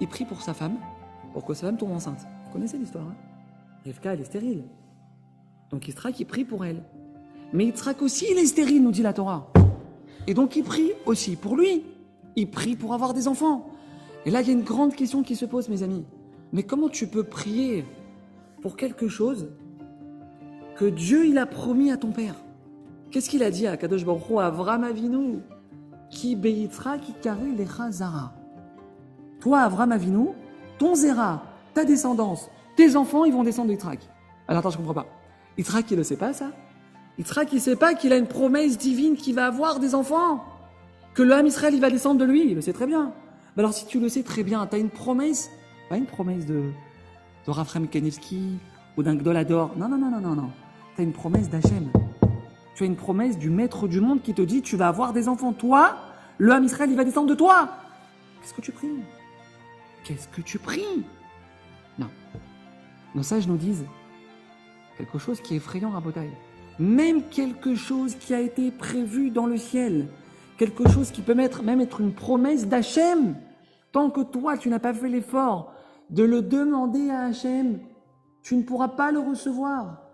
Il prie pour sa femme, pour que sa femme tombe enceinte. Vous connaissez l'histoire, hein? Rivka, elle est stérile. Donc Yitzhak, il prie pour elle. Mais Yitzhak aussi, il est stérile, nous dit la Torah. Et donc il prie aussi pour lui. Il prie pour avoir des enfants. Et là, il y a une grande question qui se pose, mes amis. Mais comment tu peux prier pour quelque chose que Dieu, il a promis à ton père? Qu'est-ce qu'il a dit à Kadosh Baruch Hu, à Avram Avinu? Qui beitra, qui carré les Zara. Toi, Avram Avinu, ton Zera, ta descendance, tes enfants, ils vont descendre de Yitzhak. Alors attends, je comprends pas. Yitzhak, il ne sait pas ça? Yitzhak, il ne sait pas qu'il a une promesse divine qu'il va avoir des enfants? Que l'homme Israël, il va descendre de lui, il le sait très bien. Mais alors si tu le sais très bien, tu as une promesse, pas une promesse de, de Raphaël Kanevski ou d'un Gdolador. Non, non, non, non, non, non. Tu as une promesse d'Hachem. Tu as une promesse du maître du monde qui te dit tu vas avoir des enfants. Toi, le Ham Israël, il va descendre de toi. Qu'est-ce que tu pries? Qu'est-ce que tu pries? Non. Nos sages nous disent quelque chose qui est effrayant à. Même quelque chose qui a été prévu dans le ciel, quelque chose qui peut même être une promesse d'Hachem, tant que toi, tu n'as pas fait l'effort de le demander à Hachem, tu ne pourras pas le recevoir.